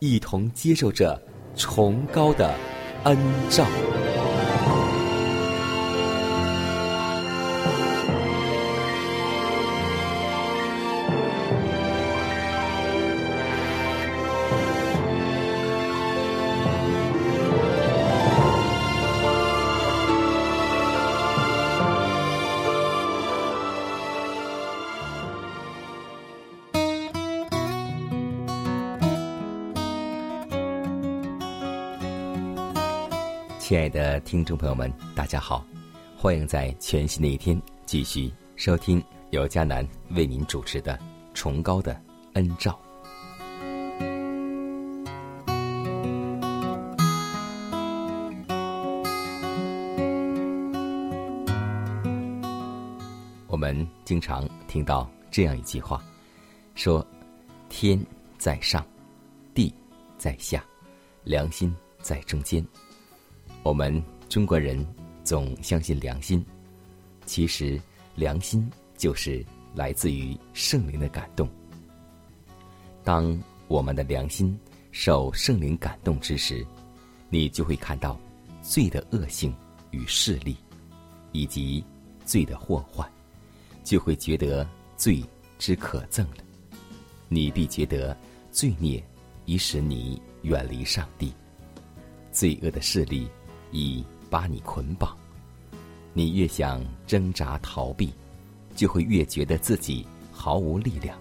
一同接受着崇高的恩照。听众朋友们，大家好，欢迎在全新的一天继续收听由迦南为您主持的《崇高的恩照》。我们经常听到这样一句话，说：“天在上，地在下，良心在中间。”我们中国人总相信良心，其实良心就是来自于圣灵的感动。当我们的良心受圣灵感动之时，你就会看到罪的恶性与势力，以及罪的祸患，就会觉得罪之可憎了。你必觉得罪孽已使你远离上帝，罪恶的势力。已把你捆绑，你越想挣扎逃避，就会越觉得自己毫无力量。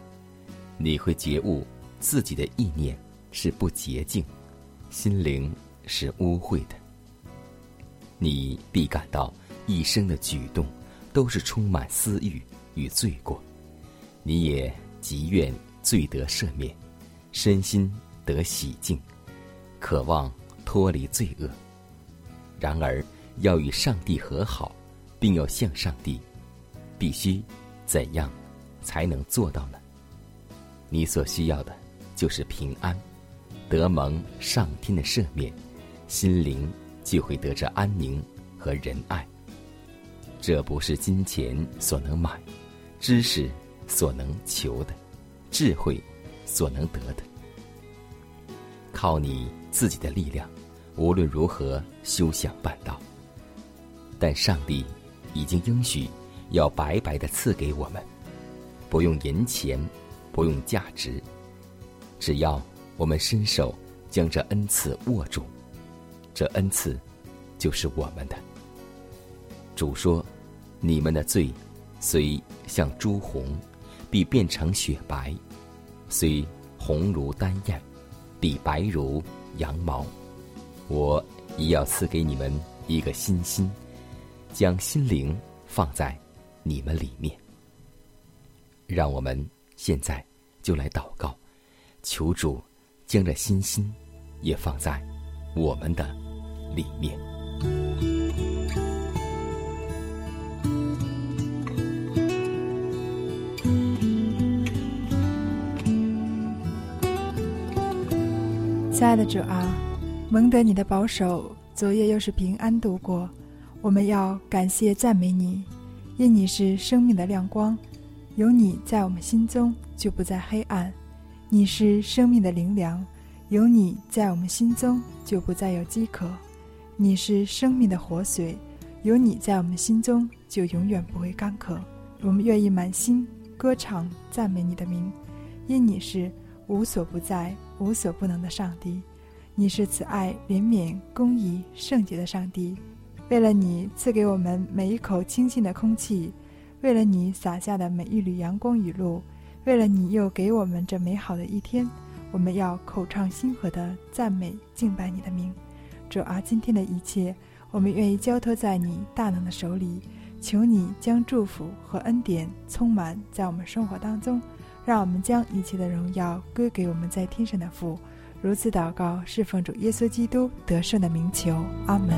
你会觉悟自己的意念是不洁净，心灵是污秽的。你必感到一生的举动都是充满私欲与罪过。你也极愿罪得赦免，身心得洗净，渴望脱离罪恶。然而，要与上帝和好，并要向上帝，必须怎样才能做到呢？你所需要的，就是平安，得蒙上天的赦免，心灵就会得着安宁和仁爱。这不是金钱所能买，知识所能求的，智慧所能得的。靠你自己的力量。无论如何休想办到，但上帝已经应许要白白的赐给我们，不用银钱，不用价值，只要我们伸手将这恩赐握住，这恩赐就是我们的。主说：“你们的罪虽像朱红，必变成雪白；虽红如丹燕，必白如羊毛。”我也要赐给你们一个新心，将心灵放在你们里面。让我们现在就来祷告，求主将这新心也放在我们的里面。亲爱的主啊。蒙得你的保守，昨夜又是平安度过。我们要感谢赞美你，因你是生命的亮光，有你在我们心中就不再黑暗；你是生命的灵粮，有你在我们心中就不再有饥渴；你是生命的活水，有你在我们心中，就永远不会干渴。我们愿意满心歌唱赞美你的名，因你是无所不在、无所不能的上帝。你是慈爱、怜悯、公义、圣洁的上帝。为了你赐给我们每一口清新的空气，为了你洒下的每一缕阳光雨露，为了你又给我们这美好的一天，我们要口唱心和的赞美敬拜你的名。主啊，今天的一切，我们愿意交托在你大能的手里，求你将祝福和恩典充满在我们生活当中，让我们将一切的荣耀归给我们在天上的父。如此祷告，是奉主耶稣基督得胜的名求，阿门。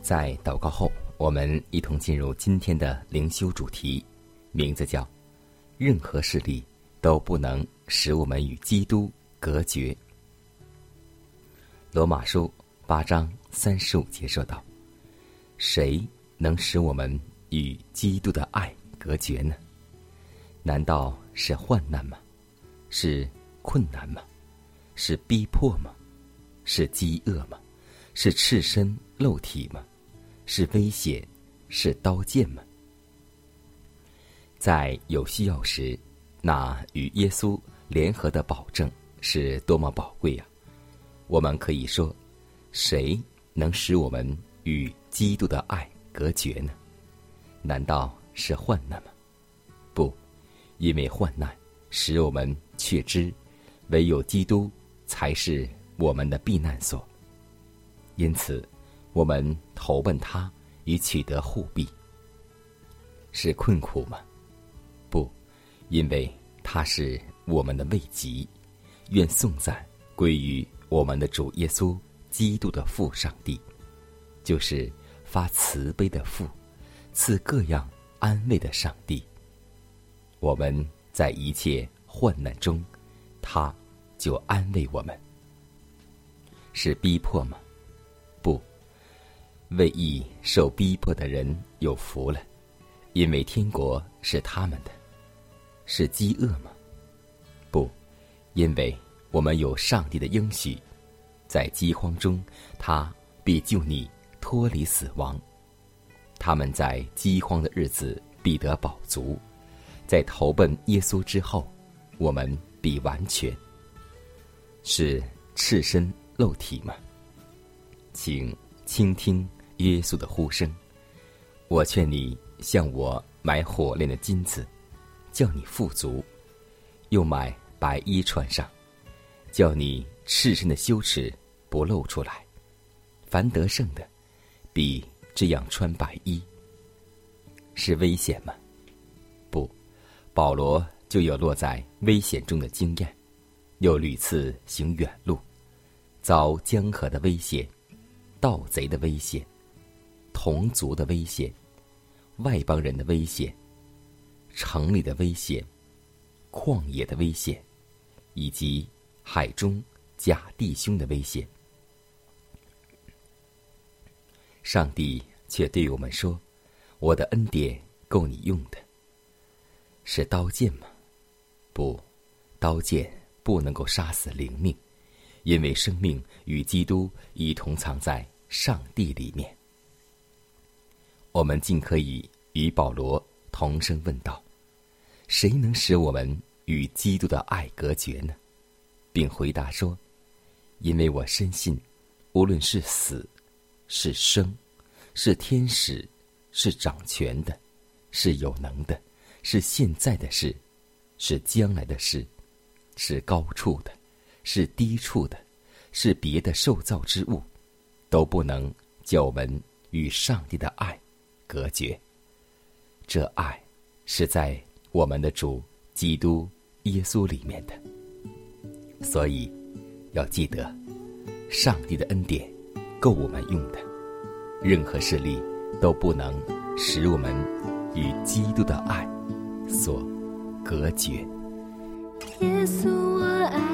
在祷告后，我们一同进入今天的灵修主题，名字叫“任何势力都不能使我们与基督隔绝”。罗马书八章三十五节说道：“谁能使我们与基督的爱隔绝呢？难道是患难吗？是困难吗？是逼迫吗？是饥饿吗？是赤身露体吗？”是危险，是刀剑吗？在有需要时，那与耶稣联合的保证是多么宝贵呀！我们可以说，谁能使我们与基督的爱隔绝呢？难道是患难吗？不，因为患难使我们确知，唯有基督才是我们的避难所。因此。我们投奔他以取得护庇，是困苦吗？因为他是我们的慰藉。愿颂赞归于我们的主耶稣基督的父上帝，就是发慈悲的父，赐各样安慰的上帝。我们在一切患难中，他就安慰我们。是逼迫吗？不。为义受逼迫的人有福了，因为天国是他们的。是饥饿吗？不，因为我们有上帝的应许，在饥荒中，他必救你脱离死亡。他们在饥荒的日子必得饱足，在投奔耶稣之后，我们必完全。是赤身露体吗？请倾听。耶稣的呼声，我劝你向我买火炼的金子，叫你富足；又买白衣穿上，叫你赤身的羞耻不露出来。凡得胜的，比这样穿白衣。是危险吗？不，保罗就有落在危险中的经验，又屡次行远路，遭江河的危险，盗贼的危险。同族的危险，外邦人的危险，城里的危险，旷野的危险，以及海中假弟兄的危险，上帝却对我们说：“我的恩典够你用的。”是刀剑吗？不，刀剑不能够杀死灵命，因为生命与基督一同藏在上帝里面。我们尽可以与保罗同声问道：“谁能使我们与基督的爱隔绝呢？”并回答说：“因为我深信，无论是死，是生，是天使，是掌权的，是有能的，是现在的事，是将来的事，是高处的，是低处的，是别的受造之物，都不能叫我们与上帝的爱。”隔绝，这爱是在我们的主基督耶稣里面的，所以要记得，上帝的恩典够我们用的，任何势力都不能使我们与基督的爱所隔绝。耶稣，我爱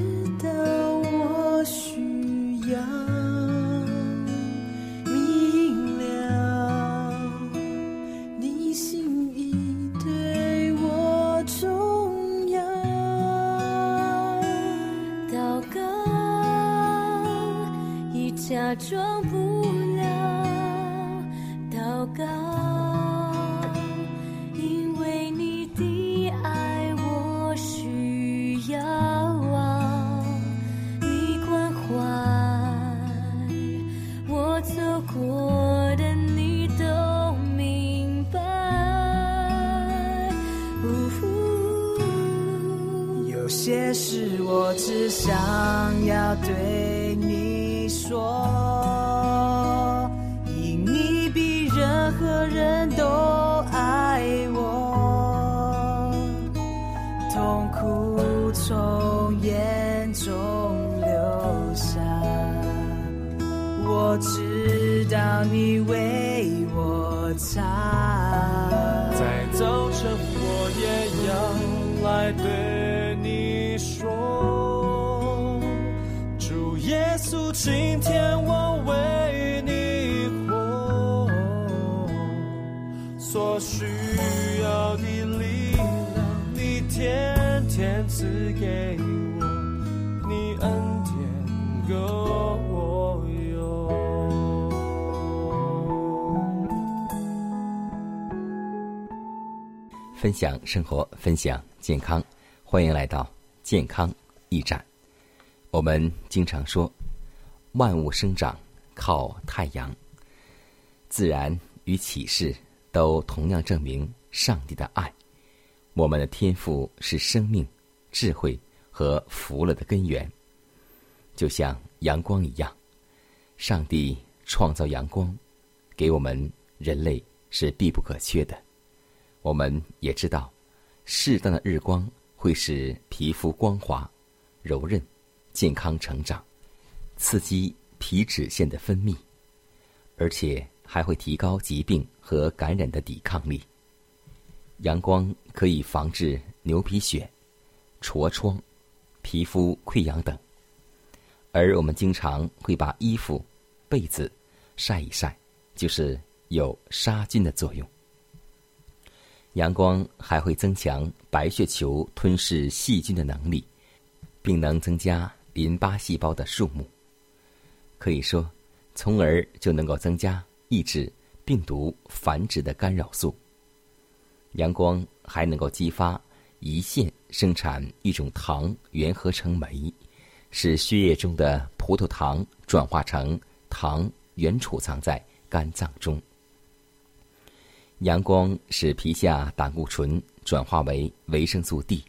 苦从眼中流下。我知道你为我擦。分享生活，分享健康，欢迎来到健康驿站。我们经常说，万物生长靠太阳。自然与启示都同样证明上帝的爱。我们的天赋是生命、智慧和福乐的根源，就像阳光一样。上帝创造阳光，给我们人类是必不可缺的。我们也知道，适当的日光会使皮肤光滑、柔韧、健康成长，刺激皮脂腺的分泌，而且还会提高疾病和感染的抵抗力。阳光可以防治牛皮癣、痤疮、皮肤溃疡等，而我们经常会把衣服、被子晒一晒，就是有杀菌的作用。阳光还会增强白血球吞噬细菌的能力，并能增加淋巴细胞的数目。可以说，从而就能够增加抑制病毒繁殖的干扰素。阳光还能够激发胰腺生产一种糖原合成酶。使血液中的葡萄糖转化成糖，原储藏在肝脏中。阳光使皮下胆固醇转化为维生素 D，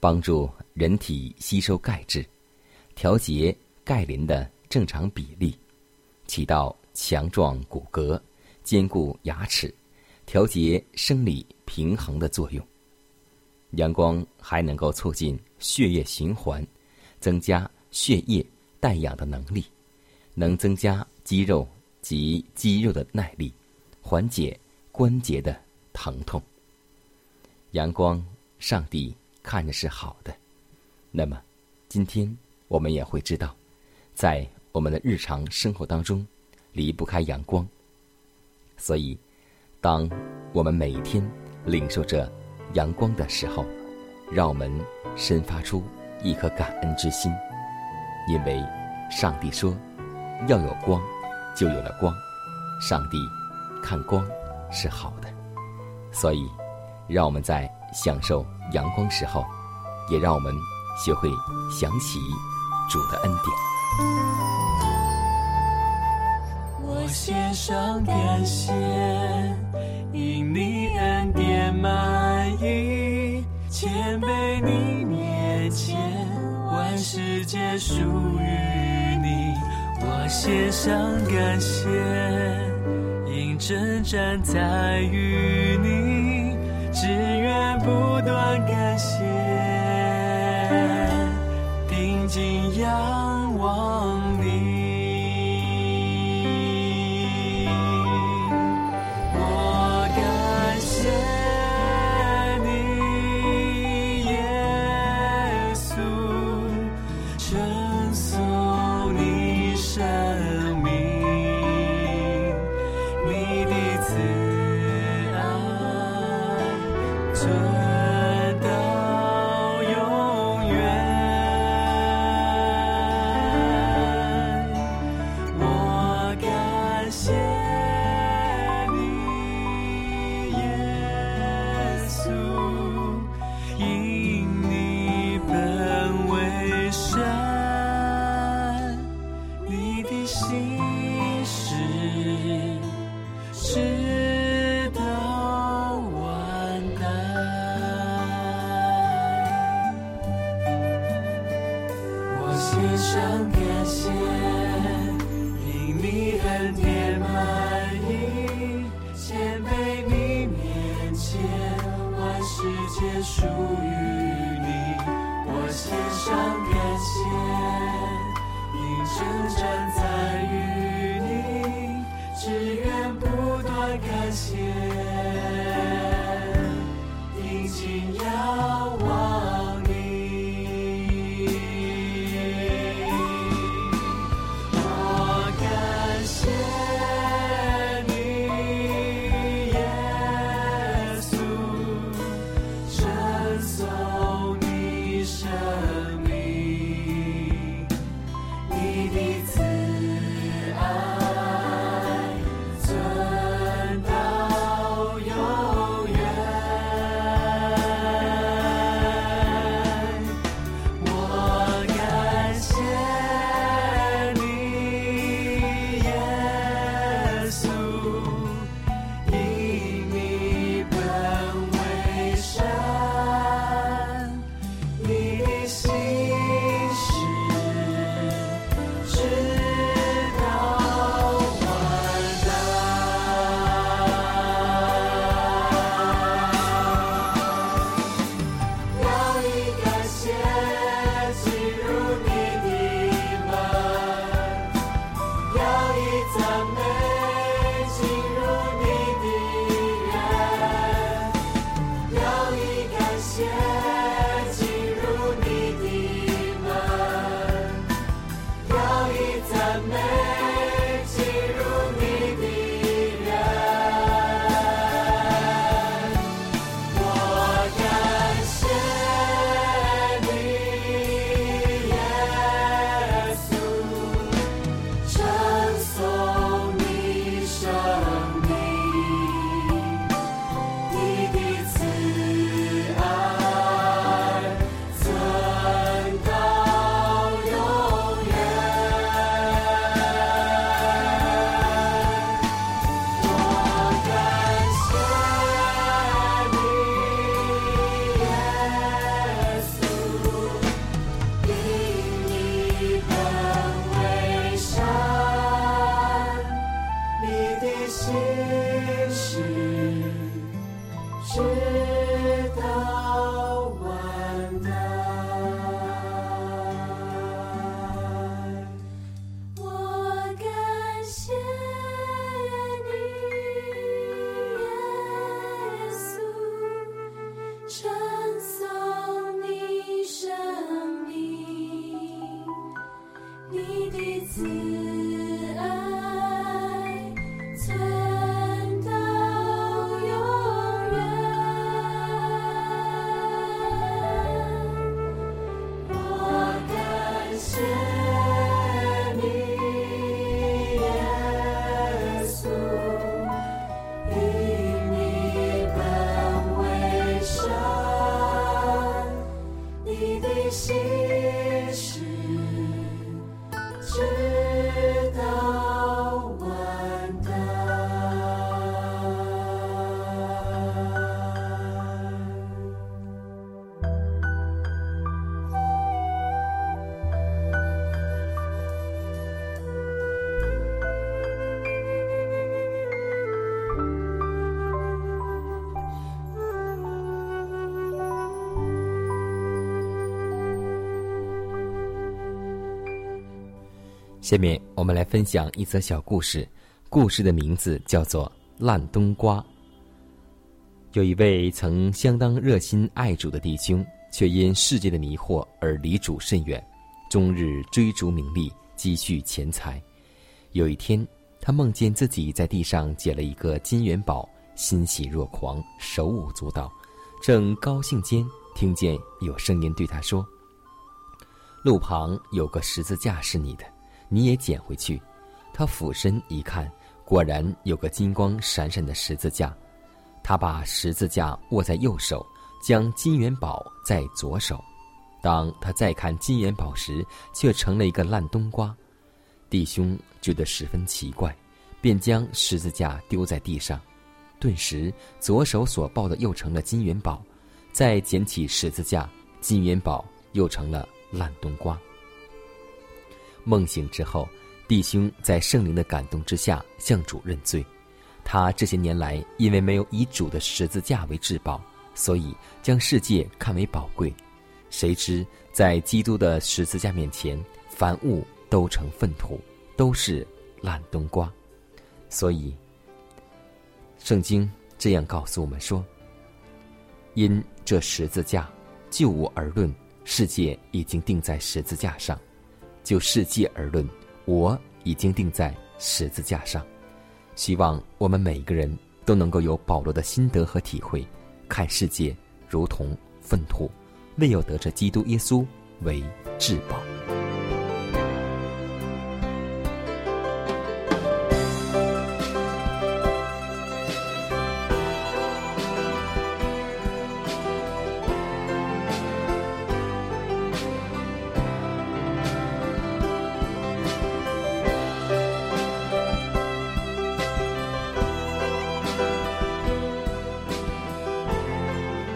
帮助人体吸收钙质，调节钙磷的正常比例，起到强壮骨骼、坚固牙齿、调节生理平衡的作用。阳光还能够促进血液循环。增加血液带氧的能力，能增加肌肉及肌肉的耐力，缓解关节的疼痛。阳光，上帝看着是好的。那么，今天我们也会知道，在我们的日常生活当中，离不开阳光。所以，当我们每一天领受着阳光的时候，让我们生发出。一颗感恩之心，因为上帝说要有光，就有了光。上帝看光是好的，所以让我们在享受阳光时候，也让我们学会想起主的恩典。我献上感谢，因你恩典满溢，谦卑你面前。万世界属于你，我献上感谢，征战在于你，只愿不断感谢，定睛仰望。seeing 下面我们来分享一则小故事，故事的名字叫做《烂冬瓜》。有一位曾相当热心爱主的弟兄，却因世界的迷惑而离主甚远，终日追逐名利，积蓄钱财。有一天，他梦见自己在地上捡了一个金元宝，欣喜若狂，手舞足蹈。正高兴间，听见有声音对他说：“路旁有个十字架是你的。”你也捡回去。他俯身一看，果然有个金光闪闪的十字架。他把十字架握在右手，将金元宝在左手。当他再看金元宝时，却成了一个烂冬瓜。弟兄觉得十分奇怪，便将十字架丢在地上。顿时，左手所抱的又成了金元宝。再捡起十字架，金元宝又成了烂冬瓜。梦醒之后，弟兄在圣灵的感动之下向主认罪。他这些年来因为没有以主的十字架为至宝，所以将世界看为宝贵。谁知在基督的十字架面前，凡物都成粪土，都是烂冬瓜。所以，圣经这样告诉我们说：因这十字架，就我而论，世界已经定在十字架上。就世界而论，我已经定在十字架上。希望我们每一个人都能够有保罗的心得和体会，看世界如同粪土，唯有得着基督耶稣为至宝。